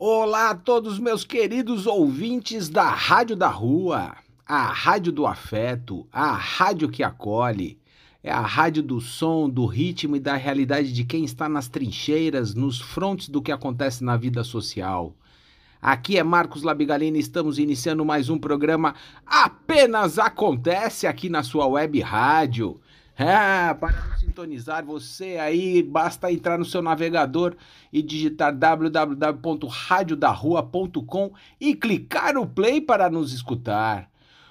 Olá a todos meus queridos ouvintes da Rádio da Rua, a rádio do afeto, a rádio que acolhe. É a rádio do som, do ritmo e da realidade de quem está nas trincheiras, nos frontes do que acontece na vida social. Aqui é Marcos Labigalini, estamos iniciando mais um programa Apenas Acontece aqui na sua web rádio. É, para nos sintonizar, você aí basta entrar no seu navegador e digitar www.radiodarrua.com e clicar no play para nos escutar.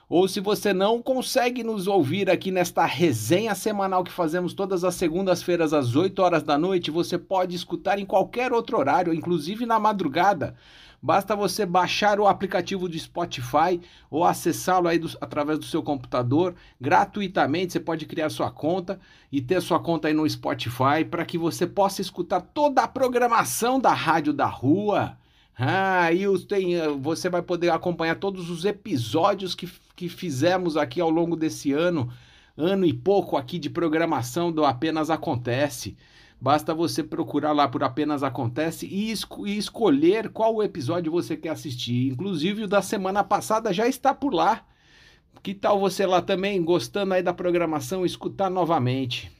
Ou se você não consegue nos ouvir aqui nesta resenha semanal que fazemos todas as segundas-feiras às 8 horas da noite, você pode escutar em qualquer outro horário, inclusive na madrugada Basta você baixar o aplicativo do Spotify ou acessá-lo aí do, através do seu computador gratuitamente. Você pode criar sua conta e ter sua conta aí no Spotify para que você possa escutar toda a programação da Rádio da Rua. Ah, e tem, eh, você vai poder acompanhar todos os episódios que, que fizemos aqui ao longo desse ano, ano e pouco aqui de programação do Apenas Acontece. Basta você procurar lá por Apenas Acontece e, esco e escolher qual episódio você quer assistir. Inclusive o da semana passada já está por lá. Que tal você lá também, gostando aí da programação, escutar novamente?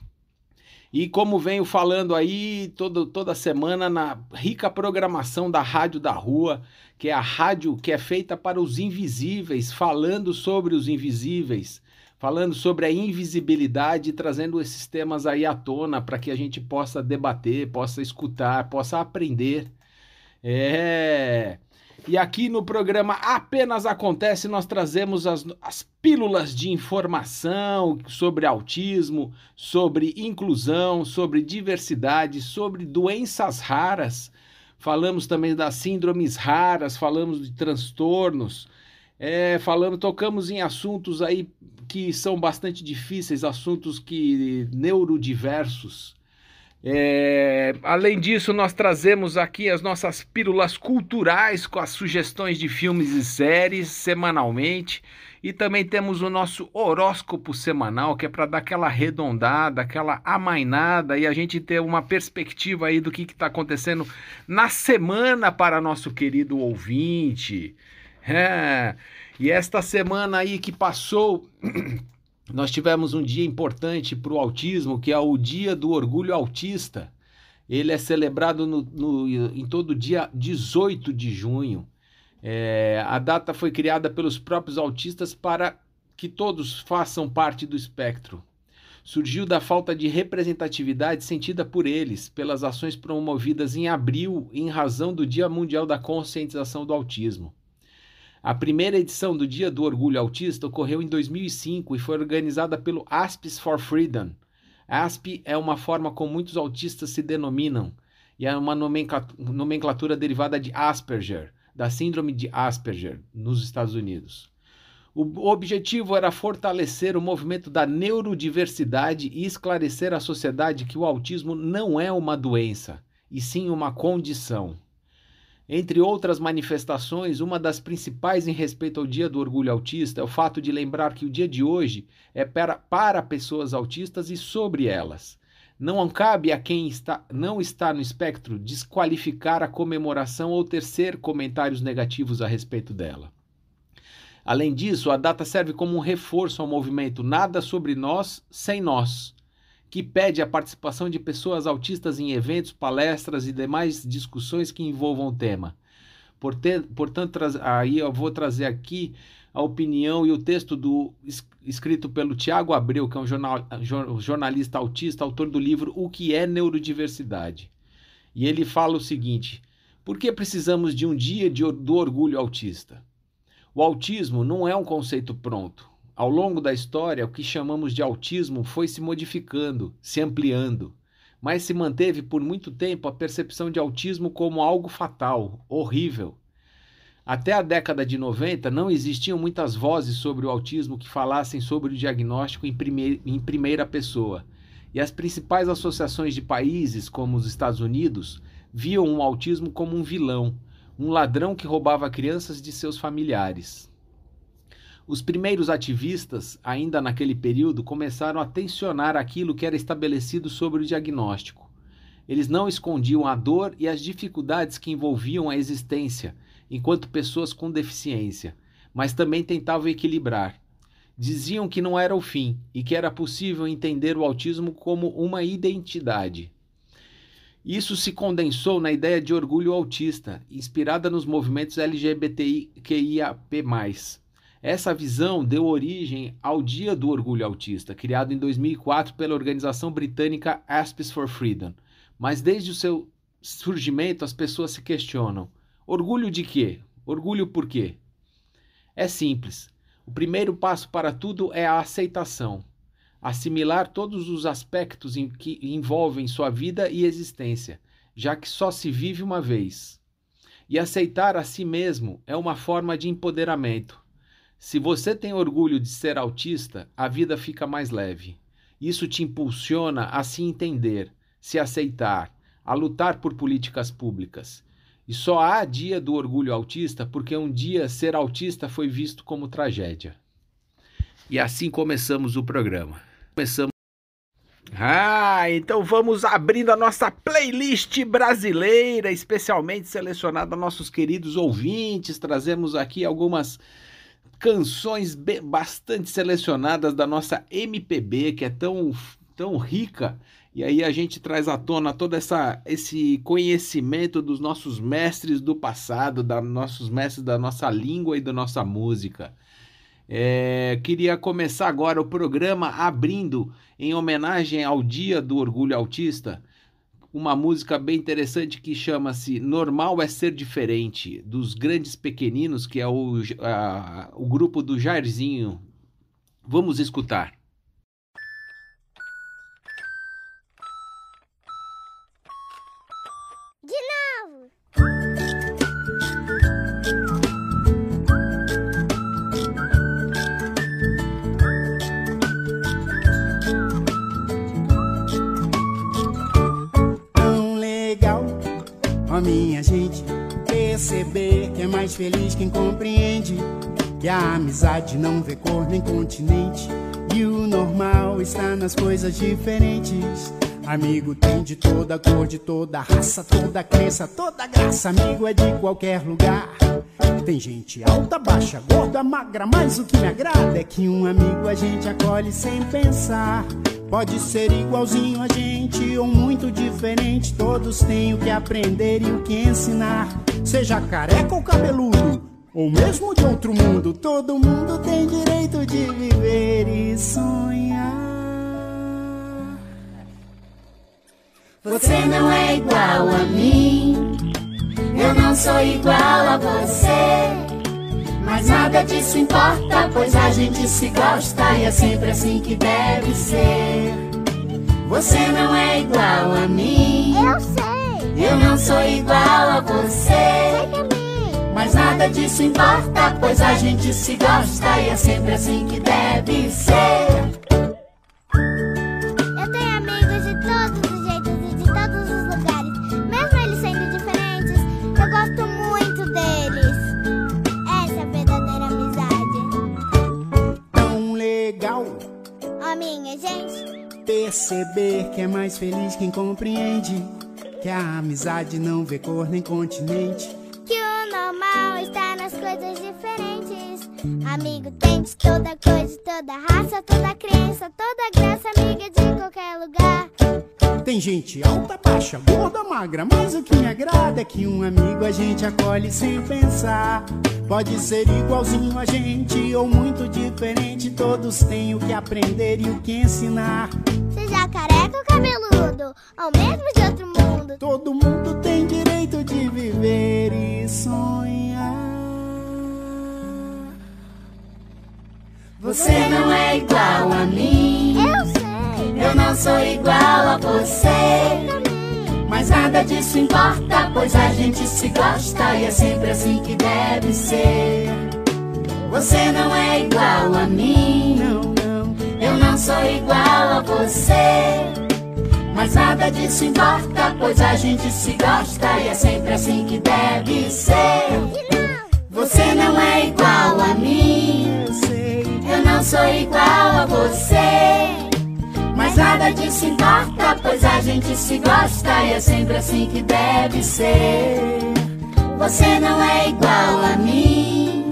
E como venho falando aí todo, toda semana na rica programação da Rádio da Rua, que é a rádio que é feita para os invisíveis, falando sobre os invisíveis falando sobre a invisibilidade, trazendo esses temas aí à tona para que a gente possa debater, possa escutar, possa aprender. É. E aqui no programa Apenas Acontece, nós trazemos as, as pílulas de informação sobre autismo, sobre inclusão, sobre diversidade, sobre doenças raras. Falamos também das síndromes raras, falamos de transtornos, é, falando, tocamos em assuntos aí que são bastante difíceis, assuntos que neurodiversos. É, além disso, nós trazemos aqui as nossas pílulas culturais com as sugestões de filmes e séries semanalmente. E também temos o nosso horóscopo semanal, que é para dar aquela arredondada, aquela amainada e a gente ter uma perspectiva aí do que está acontecendo na semana para nosso querido ouvinte. É. E esta semana aí que passou, nós tivemos um dia importante para o autismo, que é o Dia do Orgulho Autista. Ele é celebrado no, no, em todo dia 18 de junho. É, a data foi criada pelos próprios autistas para que todos façam parte do espectro. Surgiu da falta de representatividade sentida por eles, pelas ações promovidas em abril em razão do Dia Mundial da Conscientização do Autismo. A primeira edição do Dia do Orgulho Autista ocorreu em 2005 e foi organizada pelo Aspis for Freedom. ASP é uma forma como muitos autistas se denominam e é uma nomenclatura derivada de Asperger, da Síndrome de Asperger, nos Estados Unidos. O objetivo era fortalecer o movimento da neurodiversidade e esclarecer à sociedade que o autismo não é uma doença, e sim uma condição. Entre outras manifestações, uma das principais em respeito ao Dia do Orgulho Autista é o fato de lembrar que o dia de hoje é para, para pessoas autistas e sobre elas. Não cabe a quem está, não está no espectro desqualificar a comemoração ou tecer comentários negativos a respeito dela. Além disso, a data serve como um reforço ao movimento Nada sobre Nós sem Nós, que pede a participação de pessoas autistas em eventos, palestras e demais discussões que envolvam o tema. Portanto, aí eu vou trazer aqui a opinião e o texto do escrito pelo Tiago Abreu, que é um jornal, jornalista autista, autor do livro O que é neurodiversidade. E ele fala o seguinte: por que precisamos de um dia de, do orgulho autista? O autismo não é um conceito pronto. Ao longo da história, o que chamamos de autismo foi se modificando, se ampliando, mas se manteve por muito tempo a percepção de autismo como algo fatal, horrível. Até a década de 90, não existiam muitas vozes sobre o autismo que falassem sobre o diagnóstico em, em primeira pessoa. E as principais associações de países, como os Estados Unidos, viam o autismo como um vilão, um ladrão que roubava crianças de seus familiares. Os primeiros ativistas, ainda naquele período, começaram a tensionar aquilo que era estabelecido sobre o diagnóstico. Eles não escondiam a dor e as dificuldades que envolviam a existência enquanto pessoas com deficiência, mas também tentavam equilibrar. Diziam que não era o fim e que era possível entender o autismo como uma identidade. Isso se condensou na ideia de orgulho autista, inspirada nos movimentos LGBTQIAP+. Essa visão deu origem ao Dia do Orgulho Autista, criado em 2004 pela organização britânica Asps for Freedom. Mas desde o seu surgimento, as pessoas se questionam: Orgulho de quê? Orgulho por quê? É simples. O primeiro passo para tudo é a aceitação. Assimilar todos os aspectos em que envolvem sua vida e existência, já que só se vive uma vez. E aceitar a si mesmo é uma forma de empoderamento. Se você tem orgulho de ser autista, a vida fica mais leve. Isso te impulsiona a se entender, se aceitar, a lutar por políticas públicas e só há dia do orgulho autista porque um dia ser autista foi visto como tragédia. E assim começamos o programa. Começamos. Ah, então vamos abrindo a nossa playlist brasileira, especialmente selecionada nossos queridos ouvintes. Trazemos aqui algumas canções bastante selecionadas da nossa MPB, que é tão, tão rica e aí a gente traz à tona todo essa, esse conhecimento dos nossos mestres do passado, dos nossos mestres da nossa língua e da nossa música. É, queria começar agora o programa abrindo em homenagem ao Dia do Orgulho Autista, uma música bem interessante que chama-se Normal é Ser Diferente, dos Grandes Pequeninos, que é o, a, o grupo do Jairzinho. Vamos escutar. Feliz quem compreende que a amizade não vê cor nem continente e o normal está nas coisas diferentes. Amigo tem de toda cor, de toda raça, toda crença, toda graça. Amigo é de qualquer lugar. Tem gente alta, baixa, gorda, magra, mas o que me agrada é que um amigo a gente acolhe sem pensar. Pode ser igualzinho a gente ou muito diferente. Todos têm o que aprender e o que ensinar. Seja careca ou cabeludo, ou mesmo de outro mundo, todo mundo tem direito de viver e sonhar. Você não é igual a mim, eu não sou igual a você. Mas nada disso importa, pois a gente se gosta e é sempre assim que deve ser. Você não é igual a mim. Eu sei. Eu não sou igual a você. Mas nada disso importa, pois a gente se gosta e é sempre assim que deve ser. Perceber que é mais feliz quem compreende que a amizade não vê cor nem continente. Normal está nas coisas diferentes. Amigo tem de toda coisa, toda raça, toda crença, toda graça, amiga de qualquer lugar. Tem gente alta, baixa, gorda, magra, mas o que me agrada é que um amigo a gente acolhe sem pensar. Pode ser igualzinho a gente ou muito diferente, todos têm o que aprender e o que ensinar careca ou cabeludo, ou mesmo de outro mundo. Todo mundo tem direito de viver e sonhar. Você não é igual a mim. Eu sei. Eu não sou igual a você. Mas nada disso importa, pois a gente se gosta e é sempre assim que deve ser. Você não é igual a mim, não, não. Sou igual a você. Mas nada disso importa, pois a gente se gosta e é sempre assim que deve ser. Você não é igual a mim, eu não sou igual a você. Mas nada disso importa, pois a gente se gosta e é sempre assim que deve ser. Você não é igual a mim,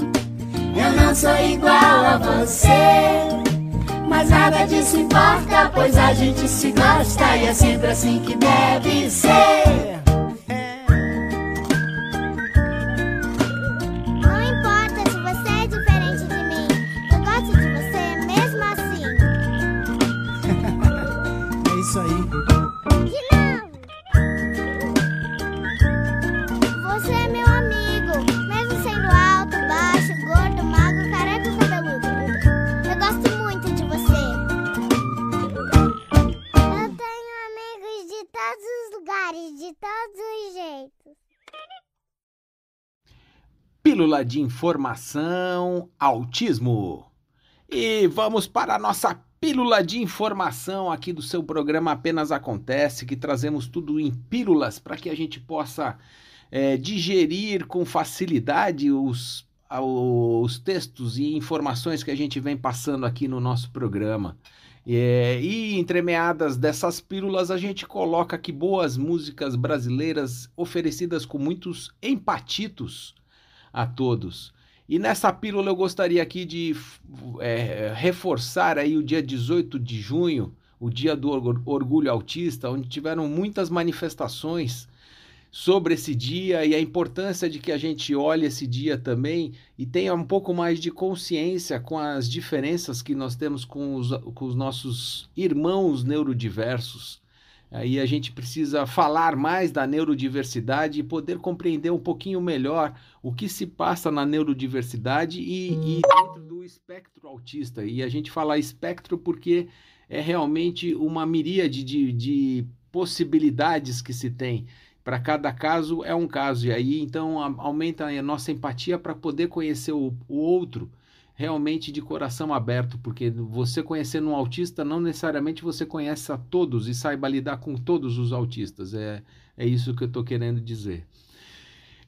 eu não sou igual a você. Mas nada disso importa, pois a gente se gosta e é sempre assim que deve ser. Pílula de informação, autismo. E vamos para a nossa pílula de informação aqui do seu programa Apenas Acontece, que trazemos tudo em pílulas para que a gente possa é, digerir com facilidade os, os textos e informações que a gente vem passando aqui no nosso programa. É, e entremeadas dessas pílulas, a gente coloca aqui boas músicas brasileiras oferecidas com muitos empatitos a todos. E nessa pílula eu gostaria aqui de é, reforçar aí o dia 18 de junho, o dia do orgulho autista, onde tiveram muitas manifestações sobre esse dia e a importância de que a gente olhe esse dia também e tenha um pouco mais de consciência com as diferenças que nós temos com os, com os nossos irmãos neurodiversos. Aí a gente precisa falar mais da neurodiversidade e poder compreender um pouquinho melhor o que se passa na neurodiversidade e, e dentro do espectro autista. E a gente fala espectro porque é realmente uma miríade de, de possibilidades que se tem. Para cada caso é um caso, e aí então aumenta a nossa empatia para poder conhecer o, o outro realmente de coração aberto, porque você conhecendo um autista, não necessariamente você conhece a todos e saiba lidar com todos os autistas. É, é isso que eu estou querendo dizer.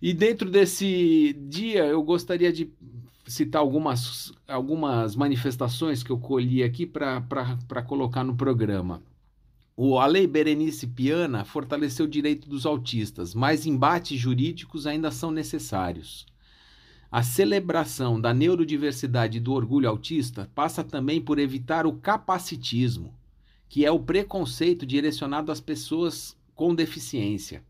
E dentro desse dia, eu gostaria de citar algumas, algumas manifestações que eu colhi aqui para colocar no programa. O, a Lei Berenice Piana fortaleceu o direito dos autistas, mas embates jurídicos ainda são necessários. A celebração da neurodiversidade e do orgulho autista passa também por evitar o capacitismo, que é o preconceito direcionado às pessoas com deficiência.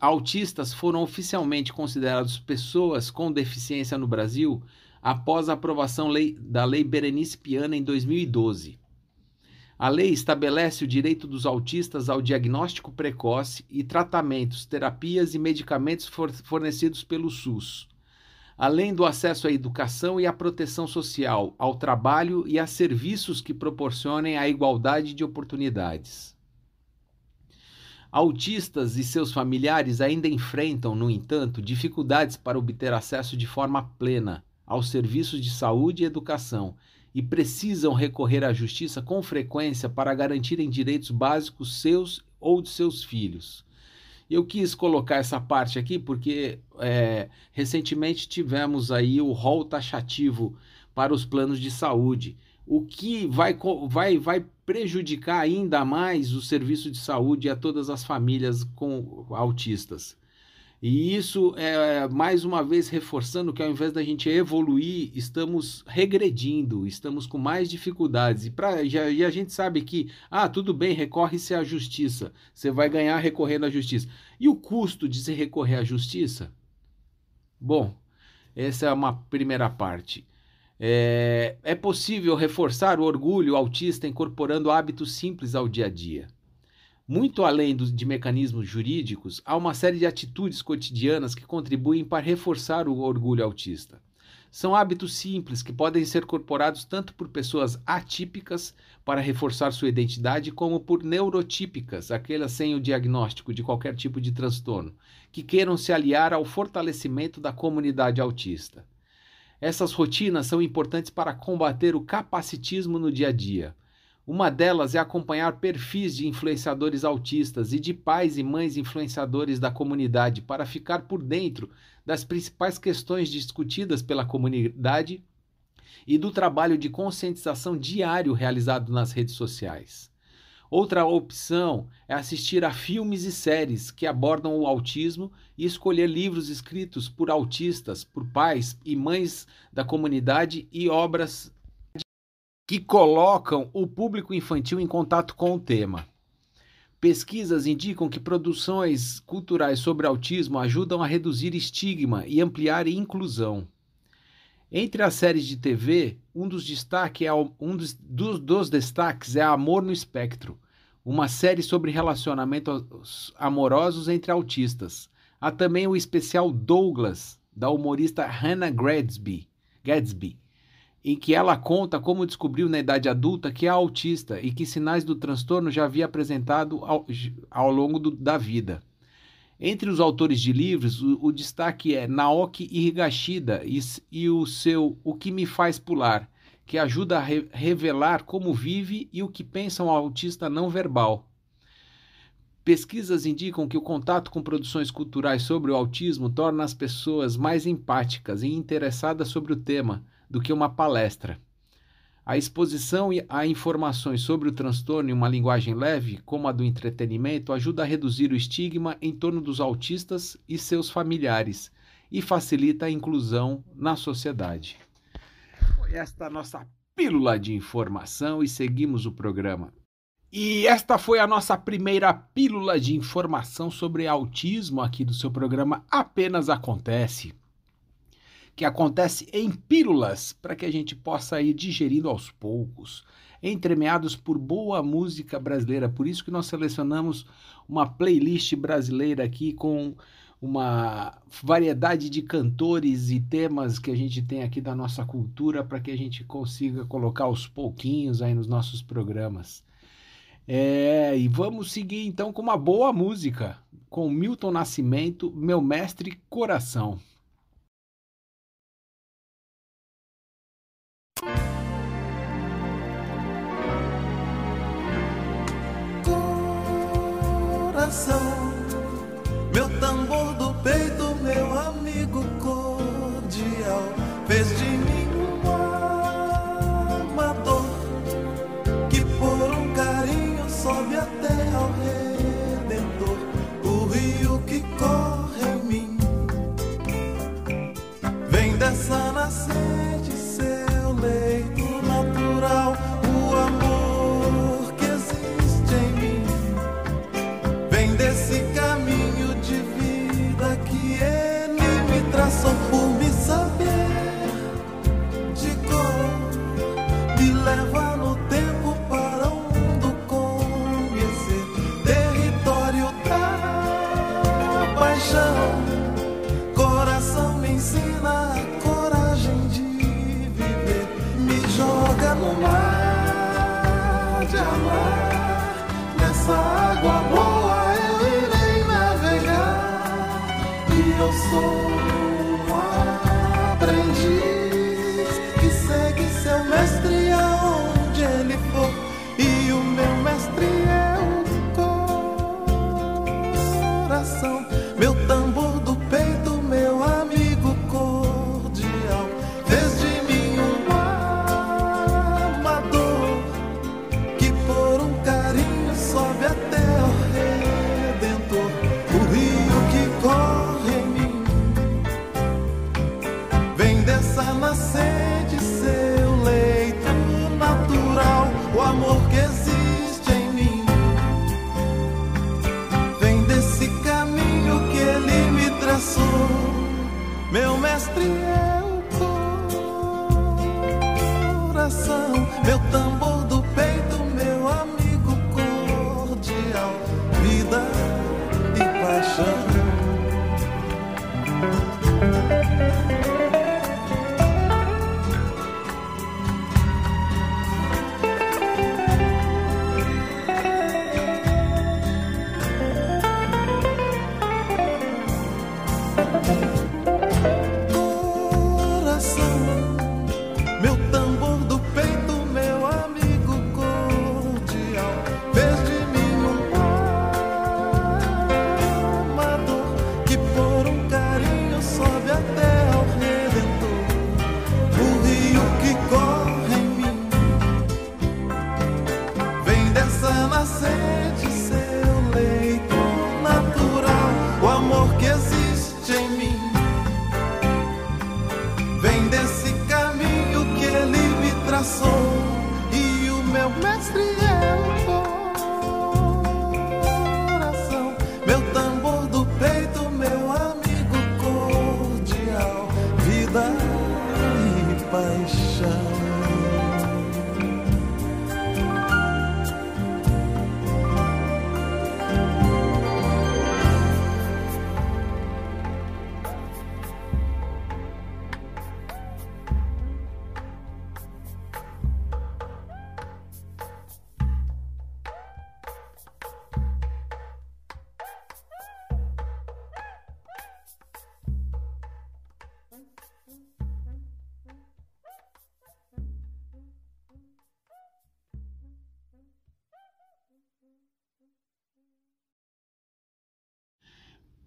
Autistas foram oficialmente considerados pessoas com deficiência no Brasil após a aprovação da Lei Berenice Piana em 2012. A lei estabelece o direito dos autistas ao diagnóstico precoce e tratamentos, terapias e medicamentos fornecidos pelo SUS além do acesso à educação e à proteção social, ao trabalho e a serviços que proporcionem a igualdade de oportunidades. Autistas e seus familiares ainda enfrentam, no entanto, dificuldades para obter acesso de forma plena aos serviços de saúde e educação e precisam recorrer à justiça com frequência para garantirem direitos básicos seus ou de seus filhos. Eu quis colocar essa parte aqui porque é, recentemente tivemos aí o rol taxativo para os planos de saúde, o que vai, vai, vai prejudicar ainda mais o serviço de saúde a todas as famílias com autistas. E isso é mais uma vez reforçando que ao invés da gente evoluir, estamos regredindo, estamos com mais dificuldades. E, pra, já, e a gente sabe que, ah, tudo bem, recorre-se à justiça, você vai ganhar recorrendo à justiça. E o custo de se recorrer à justiça? Bom, essa é uma primeira parte. É, é possível reforçar o orgulho autista incorporando hábitos simples ao dia a dia. Muito além de mecanismos jurídicos, há uma série de atitudes cotidianas que contribuem para reforçar o orgulho autista. São hábitos simples que podem ser incorporados tanto por pessoas atípicas para reforçar sua identidade, como por neurotípicas, aquelas sem o diagnóstico de qualquer tipo de transtorno, que queiram se aliar ao fortalecimento da comunidade autista. Essas rotinas são importantes para combater o capacitismo no dia a dia. Uma delas é acompanhar perfis de influenciadores autistas e de pais e mães influenciadores da comunidade para ficar por dentro das principais questões discutidas pela comunidade e do trabalho de conscientização diário realizado nas redes sociais. Outra opção é assistir a filmes e séries que abordam o autismo e escolher livros escritos por autistas, por pais e mães da comunidade e obras que colocam o público infantil em contato com o tema. Pesquisas indicam que produções culturais sobre autismo ajudam a reduzir estigma e ampliar inclusão. Entre as séries de TV, um dos, destaque é, um dos, dos, dos destaques é Amor no Espectro, uma série sobre relacionamentos amorosos entre autistas. Há também o especial Douglas, da humorista Hannah Gadsby, Gadsby, em que ela conta como descobriu na idade adulta que é autista e que sinais do transtorno já havia apresentado ao, ao longo do, da vida. Entre os autores de livros, o, o destaque é Naoki Higashida e, e o seu O que me faz pular, que ajuda a re revelar como vive e o que pensa um autista não verbal. Pesquisas indicam que o contato com produções culturais sobre o autismo torna as pessoas mais empáticas e interessadas sobre o tema do que uma palestra. A exposição a informações sobre o transtorno em uma linguagem leve, como a do entretenimento, ajuda a reduzir o estigma em torno dos autistas e seus familiares e facilita a inclusão na sociedade esta nossa pílula de informação e seguimos o programa. E esta foi a nossa primeira pílula de informação sobre autismo aqui do seu programa Apenas Acontece. Que acontece em pílulas para que a gente possa ir digerindo aos poucos, entremeados por boa música brasileira. Por isso que nós selecionamos uma playlist brasileira aqui com uma variedade de cantores e temas que a gente tem aqui da nossa cultura para que a gente consiga colocar aos pouquinhos aí nos nossos programas. É, e vamos seguir então com uma boa música, com Milton Nascimento, Meu Mestre Coração. Coração meu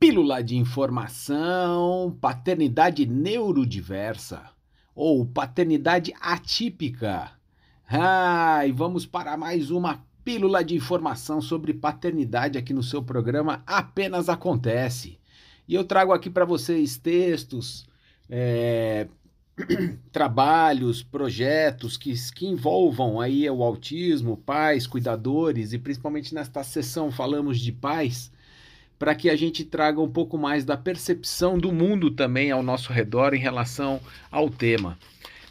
Pílula de informação, paternidade neurodiversa ou paternidade atípica. Ah, e vamos para mais uma pílula de informação sobre paternidade aqui no seu programa Apenas Acontece. E eu trago aqui para vocês textos, é, trabalhos, projetos que, que envolvam aí o autismo, pais, cuidadores e principalmente nesta sessão falamos de pais para que a gente traga um pouco mais da percepção do mundo também ao nosso redor em relação ao tema.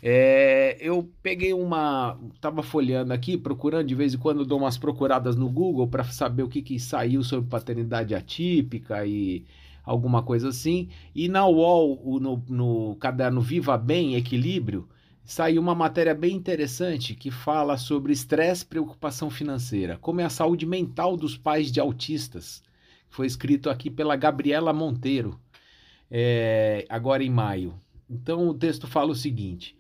É, eu peguei uma. Estava folheando aqui, procurando de vez em quando, dou umas procuradas no Google para saber o que, que saiu sobre paternidade atípica e alguma coisa assim. E na UOL, no, no caderno Viva Bem Equilíbrio, saiu uma matéria bem interessante que fala sobre estresse e preocupação financeira, como é a saúde mental dos pais de autistas. Foi escrito aqui pela Gabriela Monteiro, é, agora em maio. Então o texto fala o seguinte: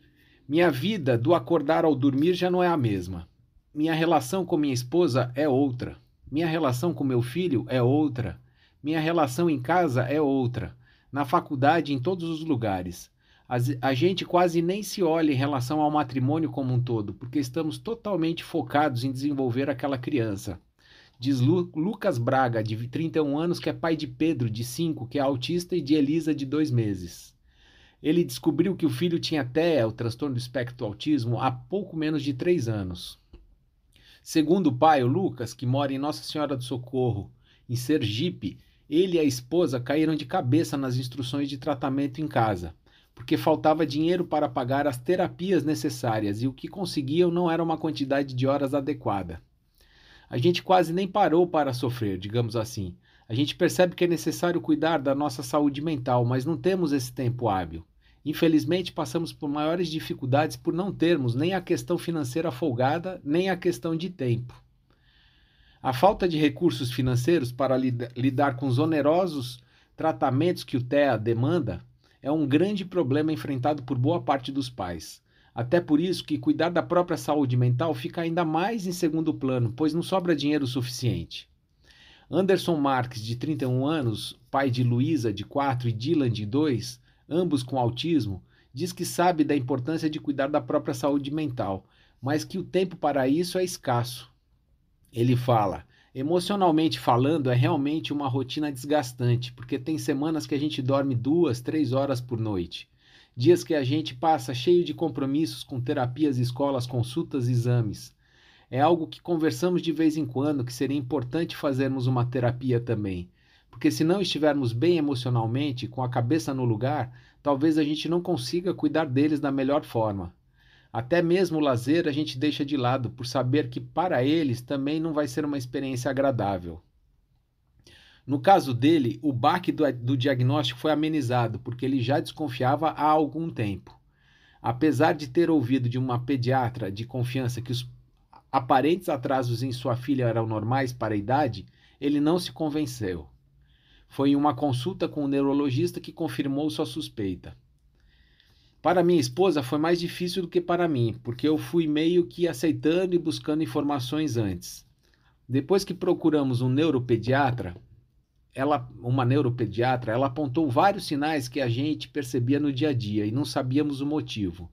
Minha vida do acordar ao dormir já não é a mesma. Minha relação com minha esposa é outra. Minha relação com meu filho é outra. Minha relação em casa é outra. Na faculdade, em todos os lugares. A, gente quase nem se olha em relação ao matrimônio como um todo, porque estamos totalmente focados em desenvolver aquela criança. Diz Lu, Lucas Braga, de 31 anos, que é pai de Pedro, de 5, que é autista, e de Elisa, de 2 meses. Ele descobriu que o filho tinha TEA, o transtorno do espectro autismo, há pouco menos de 3 anos. Segundo o pai, o Lucas, que mora em Nossa Senhora do Socorro, em Sergipe, ele e a esposa caíram de cabeça nas instruções de tratamento em casa, porque faltava dinheiro para pagar as terapias necessárias e o que conseguiam não era uma quantidade de horas adequada. A gente quase nem parou para sofrer, digamos assim. A gente percebe que é necessário cuidar da nossa saúde mental, mas não temos esse tempo hábil. Infelizmente, passamos por maiores dificuldades por não termos nem a questão financeira folgada, nem a questão de tempo. A falta de recursos financeiros para lidar com os onerosos tratamentos que o TEA demanda é um grande problema enfrentado por boa parte dos pais. Até por isso que cuidar da própria saúde mental fica ainda mais em segundo plano, pois não sobra dinheiro suficiente. Anderson Marques, de 31 anos, pai de Luísa, de 4, e Dylan, de 2, ambos com autismo, diz que sabe da importância de cuidar da própria saúde mental, mas que o tempo para isso é escasso. Ele fala: emocionalmente falando, é realmente uma rotina desgastante, porque tem semanas que a gente dorme duas, três horas por noite. Dias que a gente passa cheio de compromissos com terapias, escolas, consultas, exames. É algo que conversamos de vez em quando que seria importante fazermos uma terapia também. Porque se não estivermos bem emocionalmente, com a cabeça no lugar, talvez a gente não consiga cuidar deles da melhor forma. Até mesmo o lazer a gente deixa de lado por saber que para eles também não vai ser uma experiência agradável. No caso dele, o baque do, do diagnóstico foi amenizado, porque ele já desconfiava há algum tempo. Apesar de ter ouvido de uma pediatra de confiança que os aparentes atrasos em sua filha eram normais para a idade, ele não se convenceu. Foi em uma consulta com o neurologista que confirmou sua suspeita. Para minha esposa foi mais difícil do que para mim, porque eu fui meio que aceitando e buscando informações antes. Depois que procuramos um neuropediatra, ela, uma neuropediatra, ela apontou vários sinais que a gente percebia no dia a dia e não sabíamos o motivo.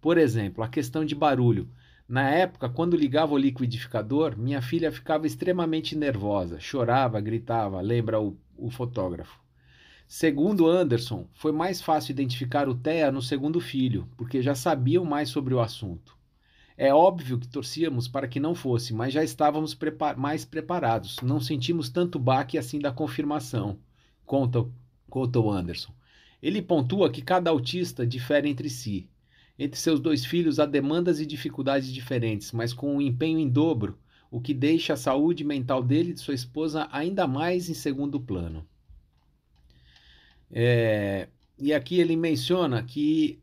Por exemplo, a questão de barulho. Na época, quando ligava o liquidificador, minha filha ficava extremamente nervosa, chorava, gritava, lembra o, o fotógrafo. Segundo Anderson, foi mais fácil identificar o TEA no segundo filho, porque já sabiam mais sobre o assunto. É óbvio que torcíamos para que não fosse, mas já estávamos prepar mais preparados. Não sentimos tanto baque assim da confirmação, conta, conta o Anderson. Ele pontua que cada autista difere entre si. Entre seus dois filhos há demandas e dificuldades diferentes, mas com um empenho em dobro, o que deixa a saúde mental dele e de sua esposa ainda mais em segundo plano. É, e aqui ele menciona que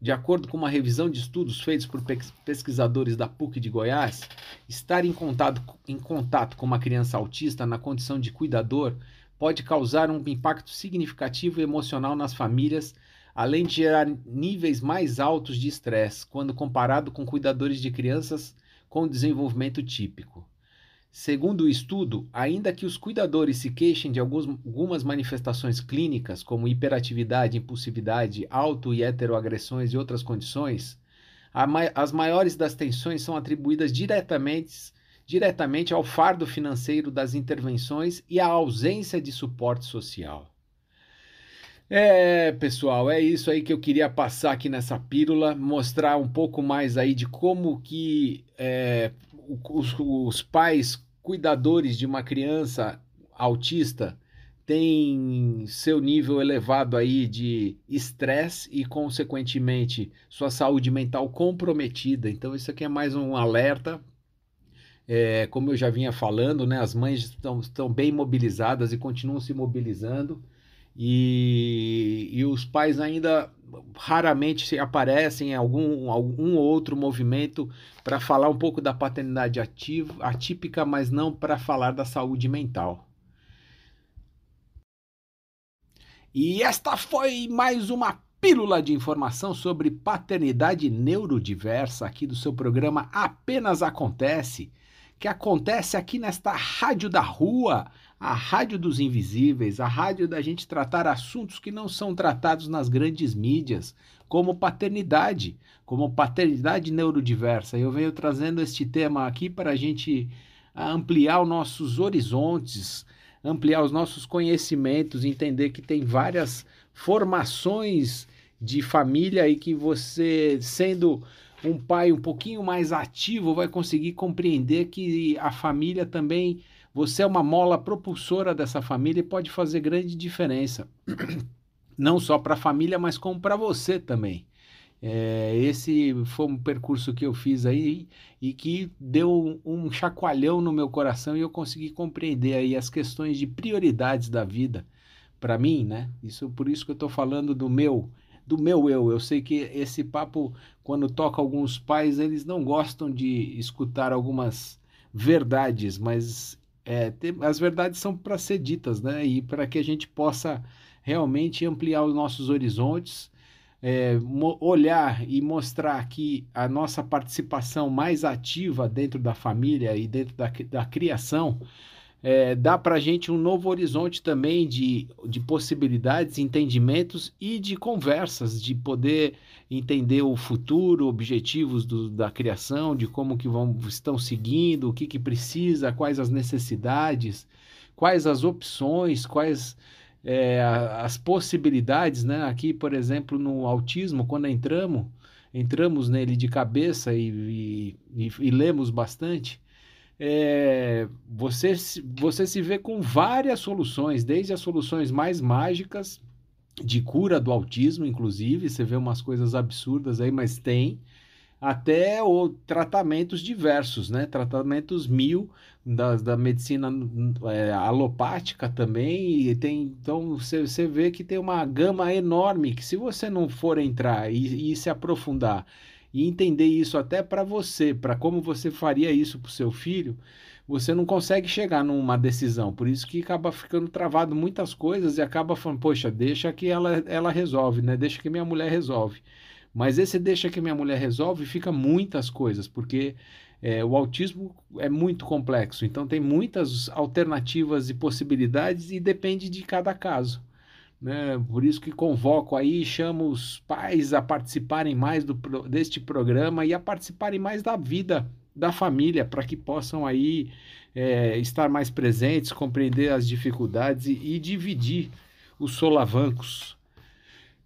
de acordo com uma revisão de estudos feitos por pesquisadores da PUC de Goiás, estar em contato, em contato com uma criança autista na condição de cuidador pode causar um impacto significativo emocional nas famílias, além de gerar níveis mais altos de estresse quando comparado com cuidadores de crianças com desenvolvimento típico. Segundo o estudo, ainda que os cuidadores se queixem de alguns, algumas manifestações clínicas, como hiperatividade, impulsividade, auto e heteroagressões e outras condições, as maiores das tensões são atribuídas diretamente, diretamente ao fardo financeiro das intervenções e à ausência de suporte social. É, pessoal, é isso aí que eu queria passar aqui nessa pílula, mostrar um pouco mais aí de como que é, os, os pais cuidadores de uma criança autista têm seu nível elevado aí de estresse e, consequentemente, sua saúde mental comprometida. Então, isso aqui é mais um alerta. É, como eu já vinha falando, né, as mães estão, estão bem mobilizadas e continuam se mobilizando. E, e os pais ainda raramente aparecem em algum, algum outro movimento para falar um pouco da paternidade ativa, atípica, mas não para falar da saúde mental. E esta foi mais uma pílula de informação sobre paternidade neurodiversa aqui do seu programa Apenas Acontece, que acontece aqui nesta Rádio da Rua, a rádio dos invisíveis, a rádio da gente tratar assuntos que não são tratados nas grandes mídias, como paternidade, como paternidade neurodiversa. Eu venho trazendo este tema aqui para a gente ampliar os nossos horizontes, ampliar os nossos conhecimentos, entender que tem várias formações de família e que você, sendo um pai um pouquinho mais ativo, vai conseguir compreender que a família também você é uma mola propulsora dessa família e pode fazer grande diferença. Não só para a família, mas como para você também. É, esse foi um percurso que eu fiz aí e que deu um chacoalhão no meu coração e eu consegui compreender aí as questões de prioridades da vida para mim, né? Isso por isso que eu estou falando do meu do meu eu. Eu sei que esse papo quando toca alguns pais eles não gostam de escutar algumas verdades, mas é, as verdades são para ser ditas, né? E para que a gente possa realmente ampliar os nossos horizontes, é, olhar e mostrar que a nossa participação mais ativa dentro da família e dentro da, da criação é, dá para a gente um novo horizonte também de, de possibilidades, entendimentos e de conversas, de poder entender o futuro, objetivos do, da criação, de como que vão, estão seguindo, o que, que precisa, quais as necessidades, quais as opções, quais é, as possibilidades, né? Aqui, por exemplo, no autismo, quando entramos, entramos nele de cabeça e, e, e, e lemos bastante, é, você, você se vê com várias soluções, desde as soluções mais mágicas de cura do autismo, inclusive, você vê umas coisas absurdas aí, mas tem, até o tratamentos diversos, né? Tratamentos mil da, da medicina é, alopática também, e tem, então você, você vê que tem uma gama enorme que se você não for entrar e, e se aprofundar e entender isso até para você, para como você faria isso para o seu filho, você não consegue chegar numa decisão. Por isso que acaba ficando travado muitas coisas e acaba falando, poxa, deixa que ela, ela resolve, né? Deixa que minha mulher resolve. Mas esse deixa que minha mulher resolve fica muitas coisas, porque é, o autismo é muito complexo, então tem muitas alternativas e possibilidades e depende de cada caso. Né? Por isso que convoco aí, chamo os pais a participarem mais do, deste programa e a participarem mais da vida da família, para que possam aí é, estar mais presentes, compreender as dificuldades e, e dividir os solavancos.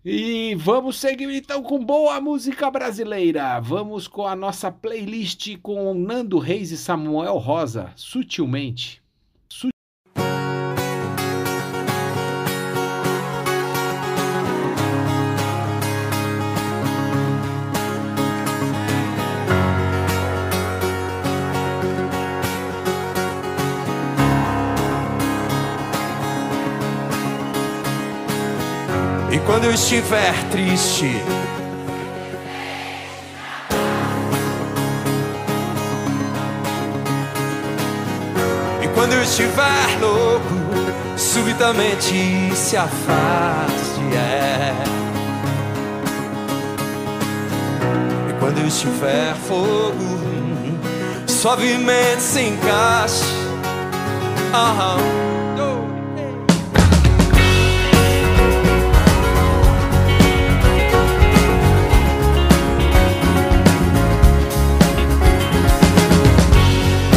E vamos seguir então com boa música brasileira. Vamos com a nossa playlist com Nando Reis e Samuel Rosa, Sutilmente. Quando eu estiver triste. E quando eu estiver louco, subitamente se afaste. É. E quando eu estiver fogo, suavemente se encaixe. Uhum.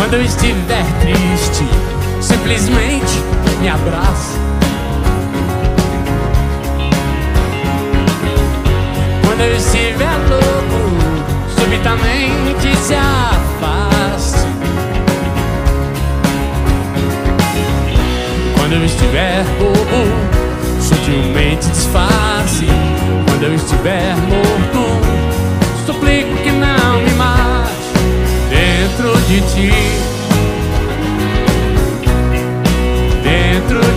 Quando eu estiver triste, simplesmente me abraça. Quando eu estiver louco, subitamente se afaste. Quando eu estiver bobo, sutilmente disfarce. Quando eu estiver morto, suplico dentro de ti.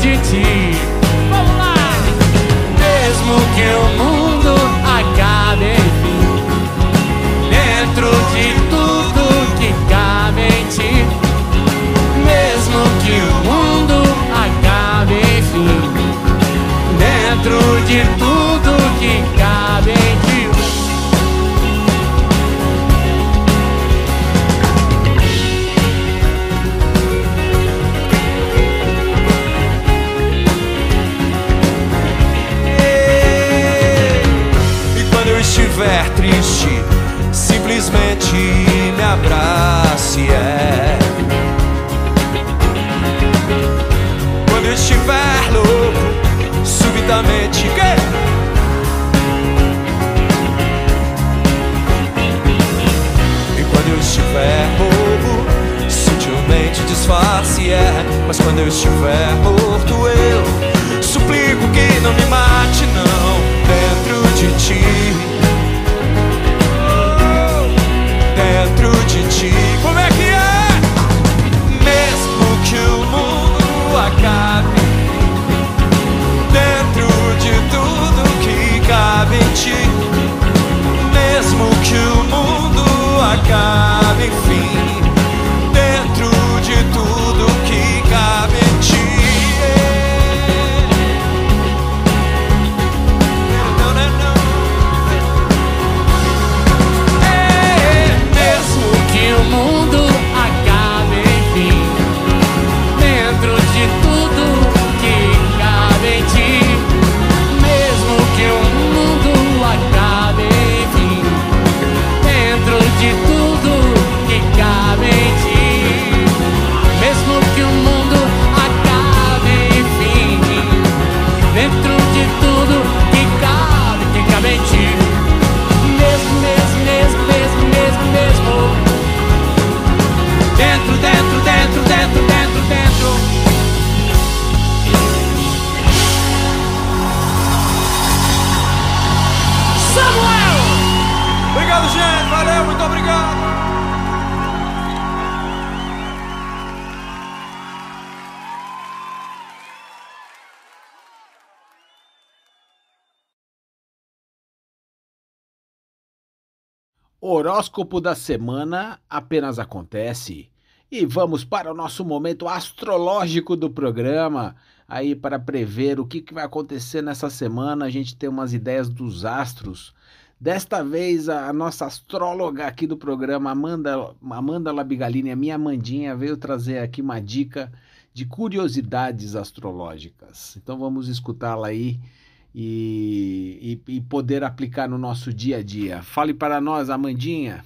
de ti. Vamos lá! Mesmo que o mundo acabe, enfim, dentro de tudo que cabe em ti. Mesmo que o mundo acabe, enfim, dentro de tudo que cabe triste, simplesmente me abrace. É. Quando eu estiver louco, subitamente que? E quando eu estiver bobo, sutilmente disfarce. É. Mas quando eu estiver morto, eu suplico que não me mate, não, dentro de ti. Ti. Como é que é? Mesmo que o mundo acabe, dentro de tudo que cabe em ti. Mesmo que o mundo acabe, enfim, Horóscopo da semana apenas acontece. E vamos para o nosso momento astrológico do programa, aí para prever o que, vai acontecer nessa semana. A gente tem umas ideias dos astros. Desta vez, a, nossa astróloga aqui do programa, Amanda, Amanda Labigalini, a minha Amandinha, veio trazer aqui uma dica de curiosidades astrológicas. Então vamos escutá-la aí e, e, e poder aplicar no nosso dia a dia. Fale para nós, Amandinha.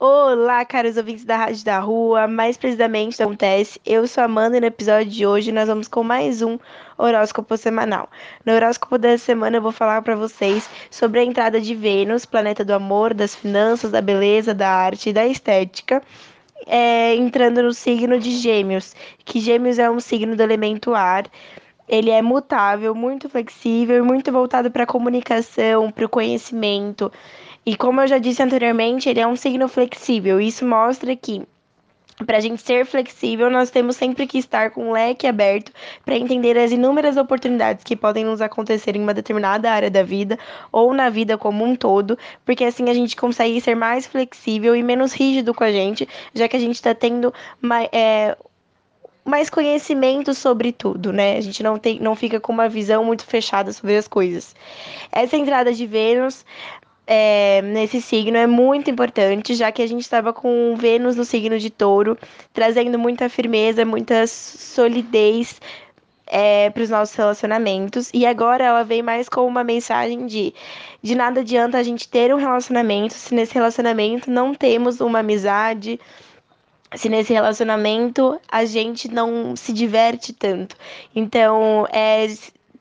Olá, caros ouvintes da Rádio da Rua, mais precisamente Acontece. Eu sou a Amanda e no episódio de hoje nós vamos com mais um horóscopo semanal. No horóscopo dessa semana eu vou falar para vocês sobre a entrada de Vênus, planeta do amor, das finanças, da beleza, da arte e da estética, é, entrando no signo de Gêmeos, que Gêmeos é um signo do elemento ar. Ele é mutável, muito flexível e muito voltado para a comunicação, para o conhecimento. E como eu já disse anteriormente, ele é um signo flexível. Isso mostra que para a gente ser flexível, nós temos sempre que estar com o leque aberto para entender as inúmeras oportunidades que podem nos acontecer em uma determinada área da vida ou na vida como um todo, porque assim a gente consegue ser mais flexível e menos rígido com a gente, já que a gente está tendo mais, é, mais conhecimento sobre tudo, né? A gente não, tem, não fica com uma visão muito fechada sobre as coisas. Essa entrada de Vênus é, nesse signo é muito importante, já que a gente estava com Vênus no signo de touro, trazendo muita firmeza, muita solidez é, para os nossos relacionamentos. E agora ela vem mais com uma mensagem de de nada adianta a gente ter um relacionamento se nesse relacionamento não temos uma amizade, se nesse relacionamento a gente não se diverte tanto. Então, é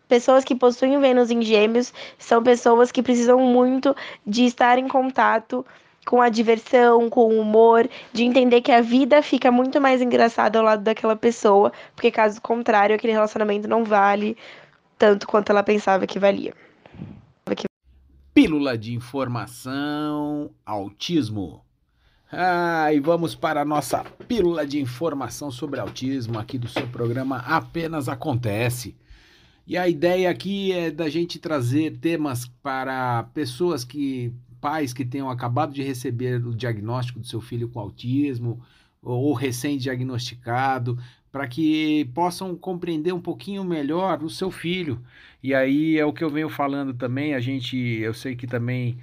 pessoas que possuem Vênus em Gêmeos são pessoas que precisam muito de estar em contato com a diversão, com o humor, de entender que a vida fica muito mais engraçada ao lado daquela pessoa, porque caso contrário, aquele relacionamento não vale tanto quanto ela pensava que valia. Pílula de informação, autismo. Ah, e vamos para a nossa pílula de informação sobre autismo aqui do seu programa Apenas Acontece. E a ideia aqui é da gente trazer temas para pessoas que, pais que tenham acabado de receber o diagnóstico do seu filho com autismo ou recém-diagnosticado, para que possam compreender um pouquinho melhor o seu filho. E aí é o que eu venho falando também, a gente, eu sei que também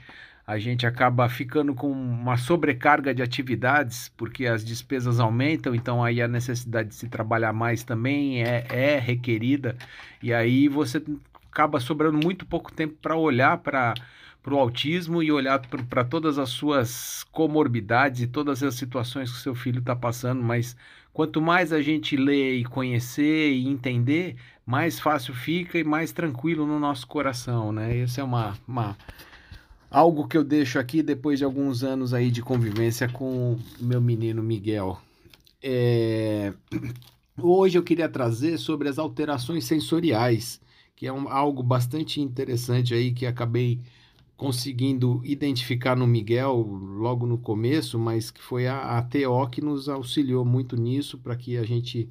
a gente acaba ficando com uma sobrecarga de atividades, porque as despesas aumentam, então aí a necessidade de se trabalhar mais também é, é requerida, e aí você acaba sobrando muito pouco tempo para olhar para para o autismo e olhar para todas as suas comorbidades e todas as situações que seu filho está passando, mas quanto mais a gente lê e conhecer e entender, mais fácil fica e mais tranquilo no nosso coração, né? Essa é uma, uma Algo que eu deixo aqui depois de alguns anos aí de convivência com meu menino Miguel. É... Hoje eu queria trazer sobre as alterações sensoriais, que é um, algo bastante interessante aí que acabei conseguindo identificar no Miguel logo no começo, mas que foi a, a TO que nos auxiliou muito nisso para que a gente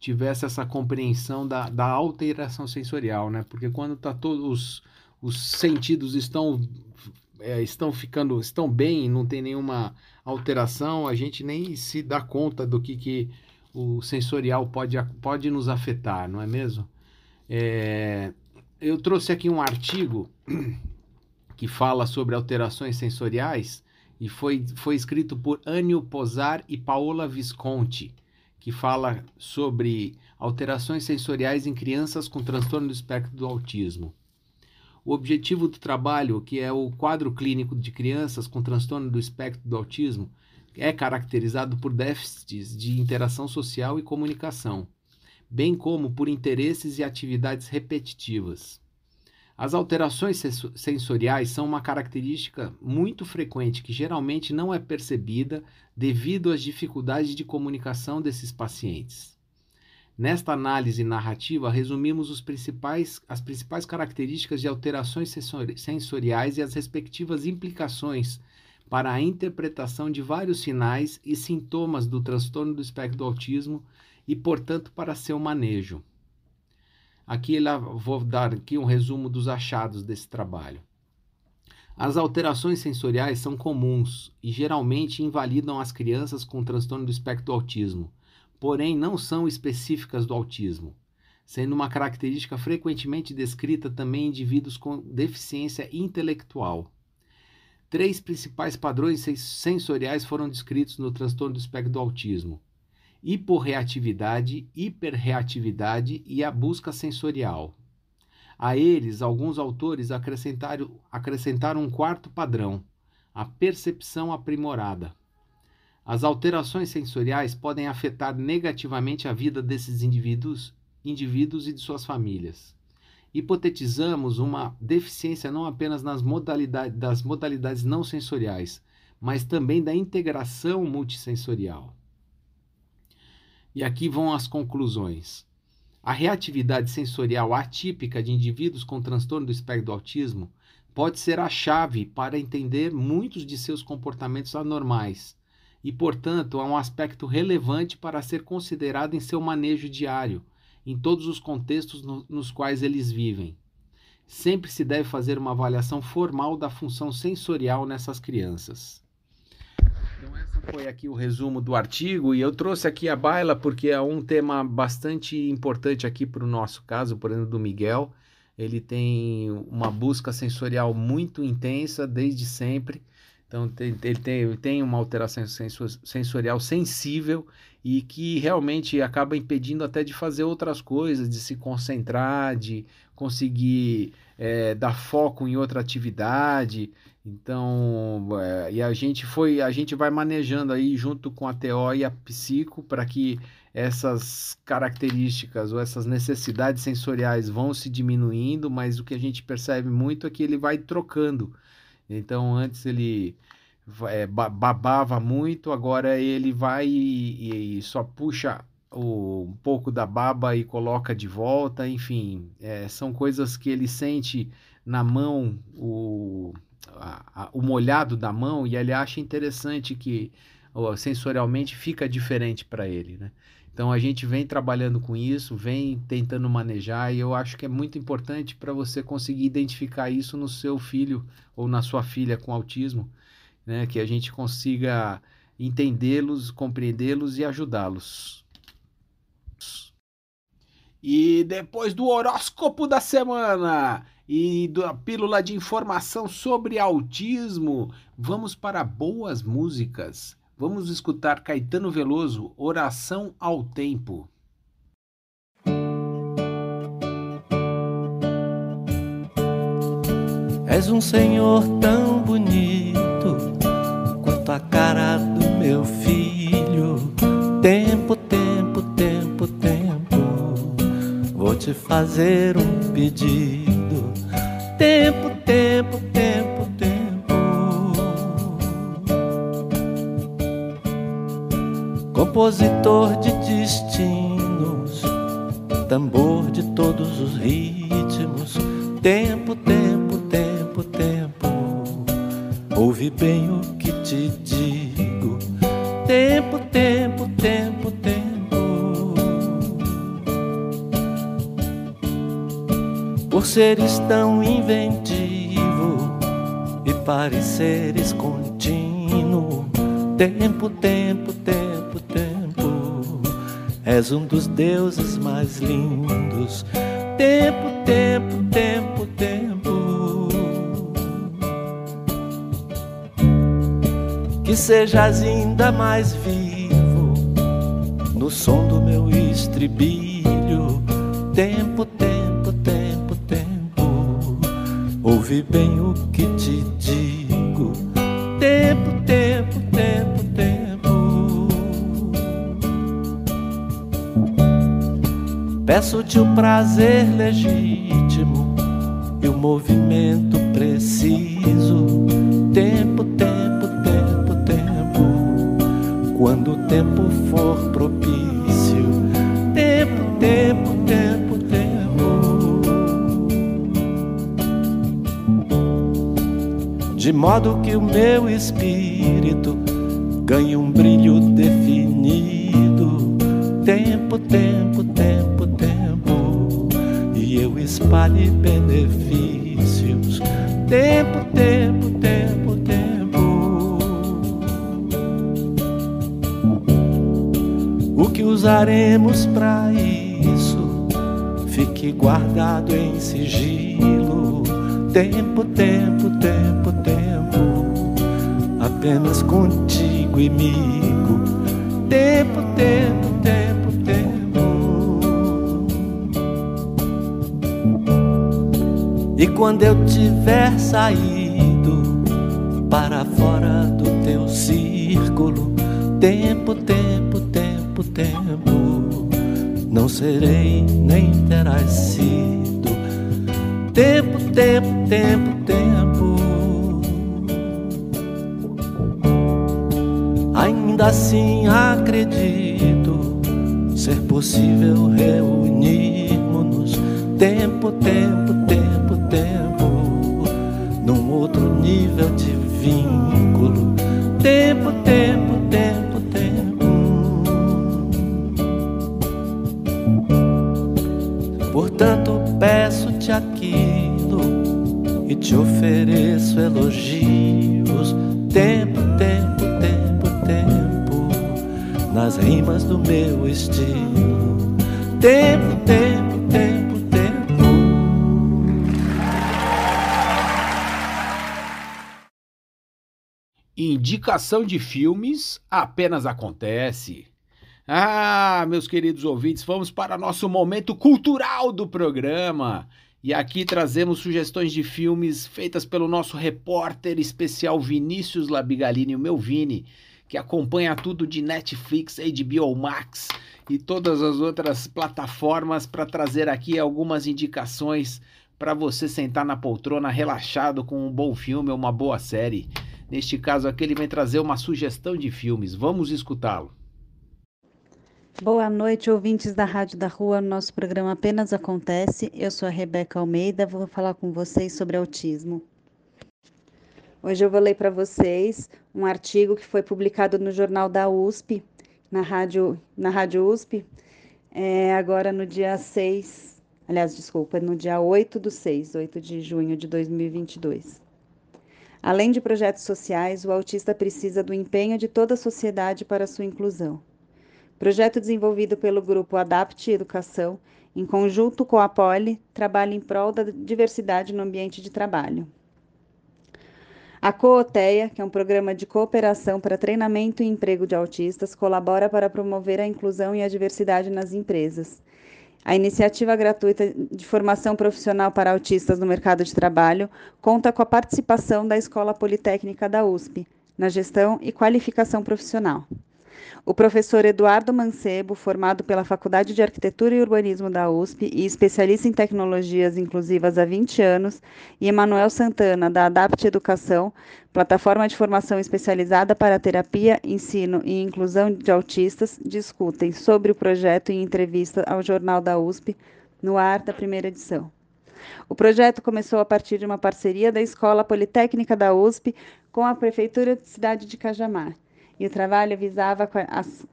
tivesse essa compreensão da, da alteração sensorial, né? Porque quando tá todos os sentidos estão é, estão ficando estão bem, não tem nenhuma alteração, a gente nem se dá conta do que, que o sensorial pode, pode nos afetar, não é mesmo? É, eu trouxe aqui um artigo que fala sobre alterações sensoriais e foi, foi escrito por Anio Posar e Paola Visconti, que fala sobre alterações sensoriais em crianças com transtorno do espectro do autismo. O objetivo do trabalho, que é o quadro clínico de crianças com transtorno do espectro do autismo, é caracterizado por déficits de interação social e comunicação, bem como por interesses e atividades repetitivas. As alterações sensoriais são uma característica muito frequente que geralmente não é percebida devido às dificuldades de comunicação desses pacientes. Nesta análise narrativa, resumimos principais, as principais características de alterações sensoriais e as respectivas implicações para a interpretação de vários sinais e sintomas do transtorno do espectro do autismo e, portanto, para seu manejo. Aqui vou dar aqui um resumo dos achados desse trabalho. As alterações sensoriais são comuns e geralmente invalidam as crianças com transtorno do espectro do autismo porém não são específicas do autismo, sendo uma característica frequentemente descrita também em indivíduos com deficiência intelectual. Três principais padrões sensoriais foram descritos no transtorno do espectro do autismo: hiporreatividade, hiperreatividade e a busca sensorial. A eles, alguns autores acrescentaram, acrescentaram um quarto padrão, a percepção aprimorada. As alterações sensoriais podem afetar negativamente a vida desses indivíduos, indivíduos e de suas famílias. Hipotetizamos uma deficiência não apenas nas modalidades, das modalidades não sensoriais, mas também da integração multissensorial. E aqui vão as conclusões. A reatividade sensorial atípica de indivíduos com transtorno do espectro do autismo pode ser a chave para entender muitos de seus comportamentos anormais e, portanto, é um aspecto relevante para ser considerado em seu manejo diário, em todos os contextos no, nos quais eles vivem. Sempre se deve fazer uma avaliação formal da função sensorial nessas crianças. Então, essa foi aqui o resumo do artigo e eu trouxe aqui a baila porque é um tema bastante importante aqui para o nosso caso, por exemplo, do Miguel. Ele tem uma busca sensorial muito intensa desde sempre então, tem, ele tem, tem uma alteração sensorial sensível e que realmente acaba impedindo até de fazer outras coisas, de se concentrar, de conseguir é, dar foco em outra atividade. Então, é, e a gente foi, a gente vai manejando aí junto com a TO e a Psico para que essas características ou essas necessidades sensoriais vão se diminuindo, mas o que a gente percebe muito é que ele vai trocando então antes ele é, babava muito, agora ele vai e, e só puxa o, um pouco da baba e coloca de volta, enfim, é, são coisas que ele sente na mão, o, a, a, o molhado da mão, e ele acha interessante que ó, sensorialmente fica diferente para ele, né? Então a gente vem trabalhando com isso, vem tentando manejar e eu acho que é muito importante para você conseguir identificar isso no seu filho ou na sua filha com autismo, né? Que a gente consiga entendê-los, compreendê-los e ajudá-los. E depois do horóscopo da semana e da pílula de informação sobre autismo, vamos para boas músicas. Vamos escutar Caetano Veloso, Oração ao Tempo. És um senhor tão bonito quanto a cara do meu filho. Tempo, tempo, tempo, tempo. Vou te fazer um pedido. Tempo, tempo, compositor de destinos, tambor de todos os ritmos. Tempo, tempo, tempo, tempo. Ouve bem o que te digo. Tempo, tempo, tempo, tempo. Por seres tão inventivo e pareceres contínuo. Tempo, tempo, tempo És um dos deuses mais lindos. Tempo, tempo, tempo, tempo. Que sejas ainda mais vivo no som do meu estribilho. Tempo, tempo, tempo, tempo. Ouve bem o que te Peço-te o prazer legítimo e o movimento preciso. Tempo, tempo, tempo, tempo. Quando o tempo for propício. Tempo, tempo, tempo, tempo. De modo que o meu espírito ganhe um brilho definido. Tempo, tempo, espalhe benefícios. Tempo, tempo, tempo, tempo. O que usaremos para isso? Fique guardado em sigilo. Tempo, tempo, tempo, tempo. Apenas contigo, amigo. Tempo, quando eu tiver saído para fora do teu círculo, Tempo, tempo, tempo, tempo, não serei nem terás sido. Tempo, tempo, tempo, tempo. Ainda assim acredito ser possível reunirmos-nos. Tempo, tempo, tempo, nível de vínculo. Tempo, tempo, tempo, tempo. Portanto, peço-te aquilo e te ofereço elogios. Tempo, tempo, tempo, tempo, nas rimas do meu estilo. Tempo, tempo, Indicação de filmes apenas acontece. Ah, meus queridos ouvintes, vamos para nosso momento cultural do programa. E aqui trazemos sugestões de filmes feitas pelo nosso repórter especial Vinícius Labigalini, o meu Vini, que acompanha tudo de Netflix, HBO Max e todas as outras plataformas para trazer aqui algumas indicações para você sentar na poltrona relaxado com um bom filme ou uma boa série. Neste caso aqui, ele vem trazer uma sugestão de filmes. Vamos escutá-lo. Boa noite, ouvintes da Rádio da Rua. Nosso programa apenas acontece. Eu sou a Rebeca Almeida, vou falar com vocês sobre autismo. Hoje eu vou ler para vocês um artigo que foi publicado no jornal da USP, na rádio, na rádio USP, é, agora no dia 6, aliás, desculpa, no dia 8 do 6, 8 de junho de 2022. Além de projetos sociais, o autista precisa do empenho de toda a sociedade para sua inclusão. Projeto desenvolvido pelo grupo Adapte Educação, em conjunto com a Poli, trabalha em prol da diversidade no ambiente de trabalho. A Cooteia, que é um programa de cooperação para treinamento e emprego de autistas, colabora para promover a inclusão e a diversidade nas empresas. A iniciativa gratuita de formação profissional para autistas no mercado de trabalho conta com a participação da Escola Politécnica da USP, na gestão e qualificação profissional. O professor Eduardo Mancebo, formado pela Faculdade de Arquitetura e Urbanismo da USP e especialista em tecnologias inclusivas há 20 anos, e Emanuel Santana, da Adapt Educação, plataforma de formação especializada para terapia, ensino e inclusão de autistas, discutem sobre o projeto em entrevista ao Jornal da USP, no ar da primeira edição. O projeto começou a partir de uma parceria da Escola Politécnica da USP com a Prefeitura de Cidade de Cajamar e o trabalho visava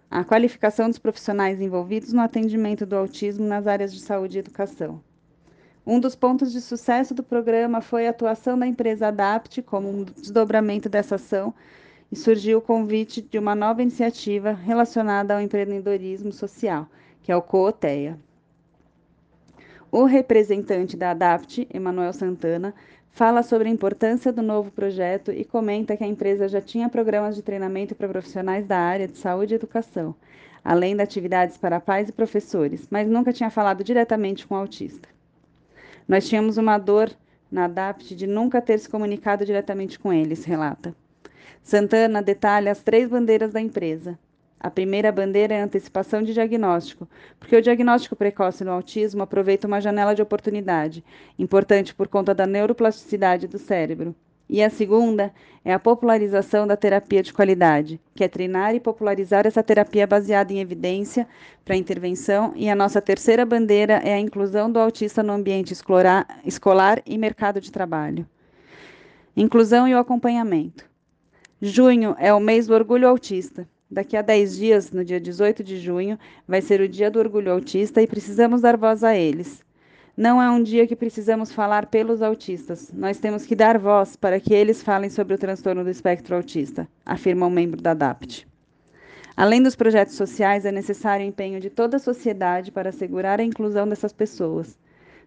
a qualificação dos profissionais envolvidos no atendimento do autismo nas áreas de saúde e educação. Um dos pontos de sucesso do programa foi a atuação da empresa Adapt como um desdobramento dessa ação e surgiu o convite de uma nova iniciativa relacionada ao empreendedorismo social, que é o Cooteia. O representante da Adapt, Emanuel Santana, fala sobre a importância do novo projeto e comenta que a empresa já tinha programas de treinamento para profissionais da área de saúde e educação, além de atividades para pais e professores, mas nunca tinha falado diretamente com o autista. Nós tínhamos uma dor na ADAPT de nunca ter se comunicado diretamente com eles, relata. Santana detalha as três bandeiras da empresa. A primeira bandeira é a antecipação de diagnóstico, porque o diagnóstico precoce no autismo aproveita uma janela de oportunidade, importante por conta da neuroplasticidade do cérebro. E a segunda é a popularização da terapia de qualidade, que é treinar e popularizar essa terapia baseada em evidência para intervenção. E a nossa terceira bandeira é a inclusão do autista no ambiente escolar e mercado de trabalho. Inclusão e o acompanhamento. Junho é o mês do orgulho autista. Daqui a 10 dias, no dia 18 de junho, vai ser o Dia do Orgulho Autista e precisamos dar voz a eles. Não é um dia que precisamos falar pelos autistas. Nós temos que dar voz para que eles falem sobre o transtorno do espectro autista, afirma um membro da DAPT. Além dos projetos sociais, é necessário o empenho de toda a sociedade para assegurar a inclusão dessas pessoas.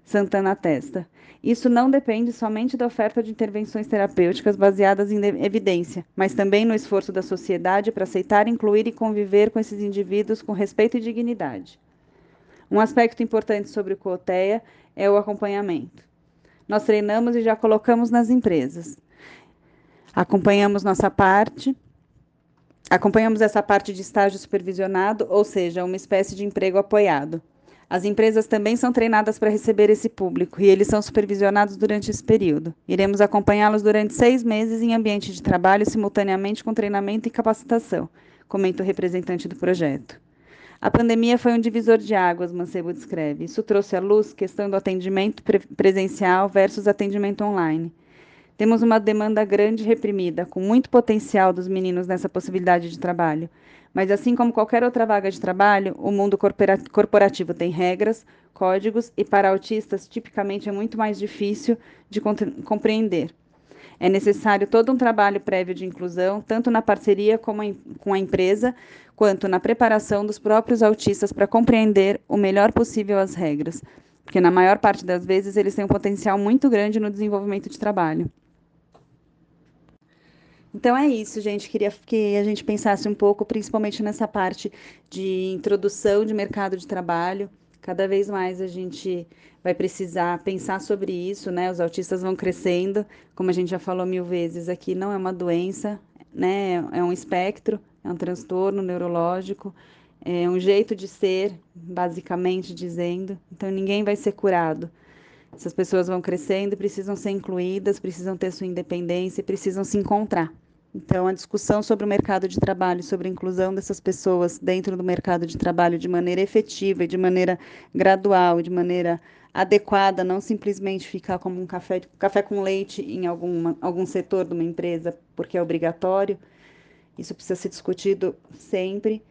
Santana atesta. Isso não depende somente da oferta de intervenções terapêuticas baseadas em evidência, mas também no esforço da sociedade para aceitar, incluir e conviver com esses indivíduos com respeito e dignidade. Um aspecto importante sobre o COTEA é o acompanhamento. Nós treinamos e já colocamos nas empresas. Acompanhamos nossa parte acompanhamos essa parte de estágio supervisionado, ou seja, uma espécie de emprego apoiado. As empresas também são treinadas para receber esse público e eles são supervisionados durante esse período. Iremos acompanhá-los durante seis meses em ambiente de trabalho, simultaneamente com treinamento e capacitação, comenta o representante do projeto. A pandemia foi um divisor de águas, Mancebo descreve. Isso trouxe à luz questão do atendimento pre presencial versus atendimento online. Temos uma demanda grande reprimida, com muito potencial dos meninos nessa possibilidade de trabalho. Mas, assim como qualquer outra vaga de trabalho, o mundo corporativo tem regras, códigos e, para autistas, tipicamente é muito mais difícil de compreender. É necessário todo um trabalho prévio de inclusão, tanto na parceria com a, empresa, quanto na preparação dos próprios autistas para compreender o melhor possível as regras, porque na maior parte das vezes eles têm um potencial muito grande no desenvolvimento de trabalho. Então é isso, gente. Queria que a gente pensasse um pouco, principalmente nessa parte de introdução de mercado de trabalho. Cada vez mais a gente vai precisar pensar sobre isso, né? Os autistas vão crescendo, como a gente já falou mil vezes aqui, não é uma doença, né? É um espectro, é um transtorno neurológico, é um jeito de ser, basicamente dizendo. Então ninguém vai ser curado. Essas pessoas vão crescendo, precisam ser incluídas, precisam ter sua independência, precisam se encontrar. Então, a discussão sobre o mercado de trabalho, sobre a inclusão dessas pessoas dentro do mercado de trabalho de maneira efetiva e de maneira gradual, de maneira adequada, não simplesmente ficar como um café, café com leite em alguma, algum setor de uma empresa, porque é obrigatório. Isso precisa ser discutido sempre.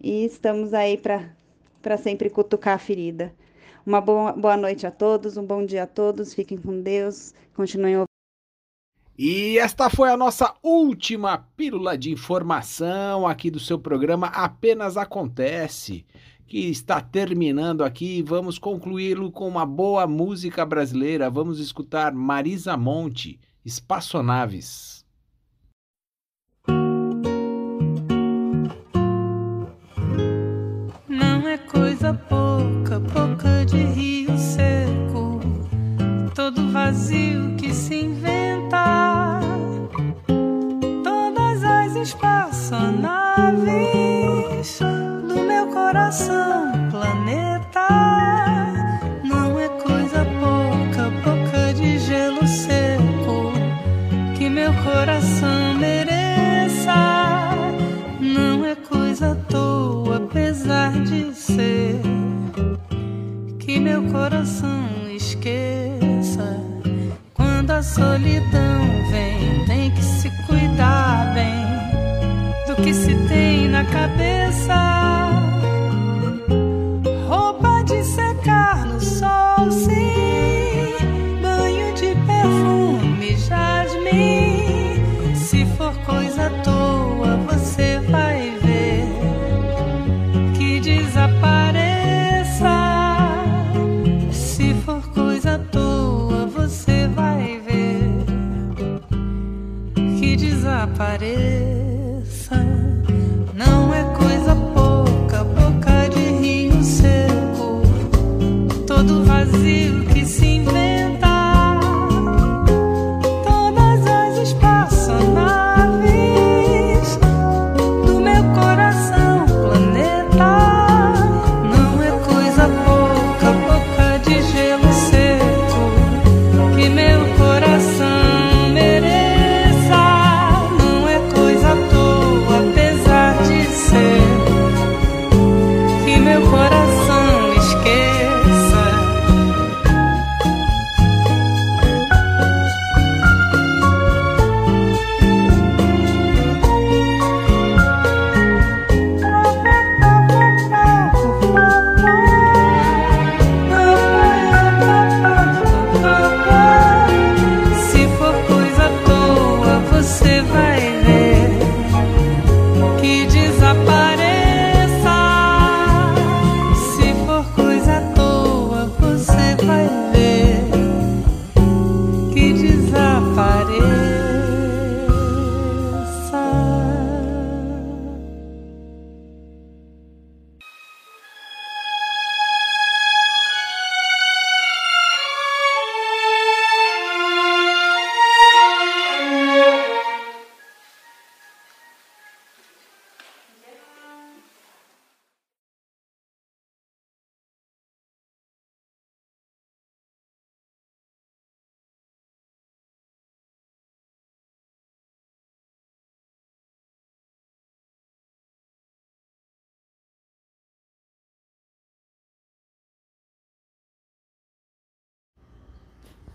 E estamos aí para sempre cutucar a ferida. Uma boa, boa noite a todos, um bom dia a todos, fiquem com Deus, continuem ouvindo. E esta foi a nossa última pílula de informação aqui do seu programa Apenas Acontece, que está terminando aqui. Vamos concluí-lo com uma boa música brasileira. Vamos escutar Marisa Monte, Espaçonaves. Não é coisa pouca, pouca de rio seco, todo vazio espaçonaves do meu coração, planeta.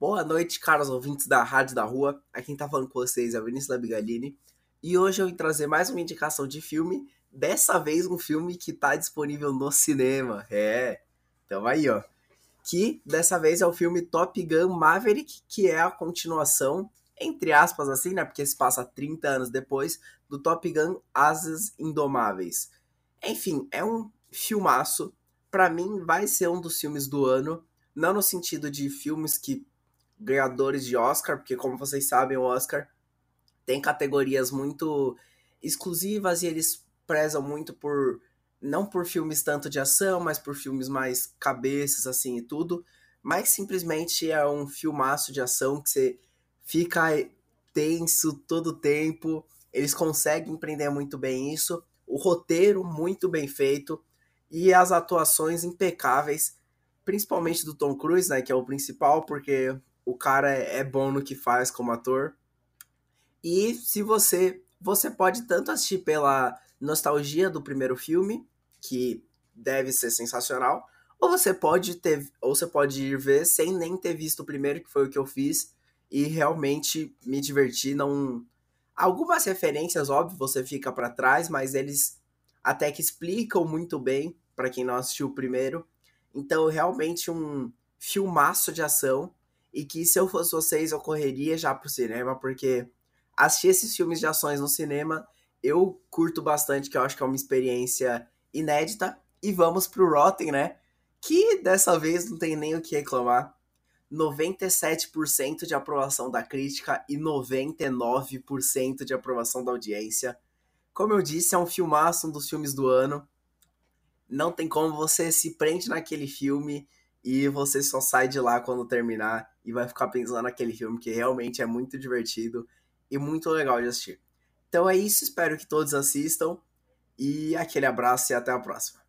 Boa noite, caros ouvintes da Rádio da Rua. Aqui quem tá falando com vocês é o Vinícius Labigalini. E hoje eu vim trazer mais uma indicação de filme. Dessa vez um filme que tá disponível no cinema. É, então aí, ó. Que dessa vez é o filme Top Gun Maverick, que é a continuação, entre aspas, assim, né? Porque se passa 30 anos depois, do Top Gun Asas Indomáveis. Enfim, é um filmaço. Para mim, vai ser um dos filmes do ano. Não no sentido de filmes que ganhadores de Oscar, porque como vocês sabem, o Oscar tem categorias muito exclusivas e eles prezam muito por não por filmes tanto de ação, mas por filmes mais cabeças assim e tudo, mas simplesmente é um filmaço de ação que você fica tenso todo o tempo. Eles conseguem empreender muito bem isso, o roteiro muito bem feito. E as atuações impecáveis, principalmente do Tom Cruise, né, que é o principal, porque o cara é, é bom no que faz como ator. E se você você pode tanto assistir pela nostalgia do primeiro filme, que deve ser sensacional, ou você pode ter ou você pode ir ver sem nem ter visto o primeiro, que foi o que eu fiz, e realmente me divertir, não algumas referências, óbvio, você fica para trás, mas eles até que explicam muito bem para quem não assistiu o primeiro. Então, realmente um filmaço de ação e que se eu fosse vocês eu correria já pro cinema, porque assistir esses filmes de ações no cinema eu curto bastante, que eu acho que é uma experiência inédita. E vamos pro Rotten, né? Que dessa vez não tem nem o que reclamar. 97% de aprovação da crítica e 99% de aprovação da audiência. Como eu disse, é um filmaço, um dos filmes do ano. Não tem como você se prende naquele filme e você só sai de lá quando terminar e vai ficar pensando naquele filme que realmente é muito divertido e muito legal de assistir. Então é isso, espero que todos assistam e aquele abraço e até a próxima.